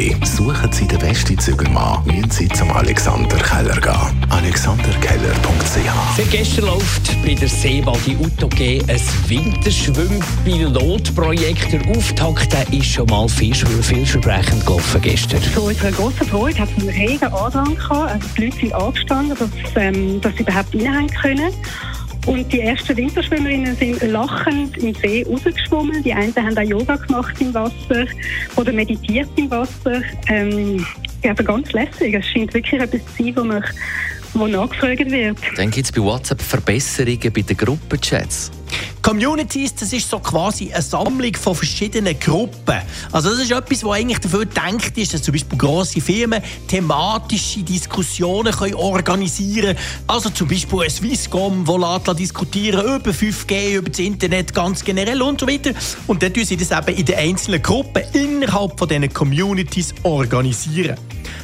AG. Suchen Sie den besten Zügelmann, müssen Sie zum Alexander Keller gehen. alexanderkeller.ch Seit gestern läuft bei der Seewaldi UTOG ein Winterschwimmpilotprojekt. Der Auftakt der ist schon mal viel, vielversprechend gelaufen gestern. Zu unserer grossen Freude hat es einen regen Andrang gehabt. Also die Leute sind angestanden, dass, ähm, dass sie überhaupt rein können. Und die ersten Winterschwimmerinnen sind lachend im See rausgeschwommen. Die einen haben auch Yoga gemacht im Wasser oder meditiert im Wasser. Ähm, also ganz lässig. Es scheint wirklich etwas zu sein, wo man wo nachgefragt wird. Dann gibt es bei WhatsApp Verbesserungen bei den Gruppenchats. Communities, das ist so quasi eine Sammlung von verschiedenen Gruppen. Also das ist etwas, was eigentlich dafür gedacht ist, dass zum Beispiel grosse Firmen thematische Diskussionen können organisieren können. Also zum Beispiel ein Swisscom, wo Latla diskutieren über 5G, über das Internet ganz generell und so weiter. Und dann tun sie das eben in den einzelnen Gruppen innerhalb von diesen Communities organisieren.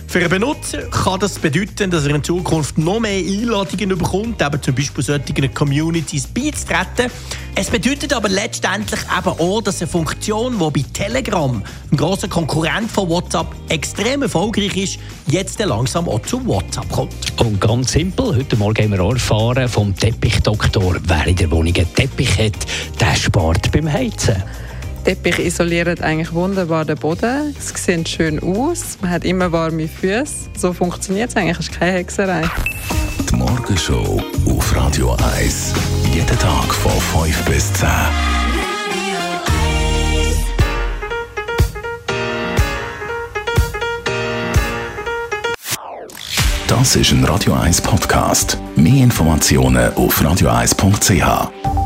Für einen Benutzer kann das bedeuten, dass er in Zukunft noch mehr Einladungen bekommt, eben zum Beispiel solchen Communities beizutreten. Es bedeutet aber letztendlich eben auch, dass eine Funktion, die bei Telegram, ein grosser Konkurrent von WhatsApp, extrem erfolgreich ist, jetzt langsam auch zu WhatsApp kommt. Und ganz simpel, heute Morgen haben wir erfahren vom Teppichdoktor, wer in der Wohnung einen Teppich hat, der spart beim Heizen. Teppich isoliert eigentlich wunderbar den Boden. Es sieht schön aus. Man hat immer warme Füße. So funktioniert es eigentlich. Es ist keine Hexerei. Die Morgenshow auf Radio 1. Jeden Tag von 5 bis 10. Das ist ein Radio 1 Podcast. Mehr Informationen auf radio1.ch.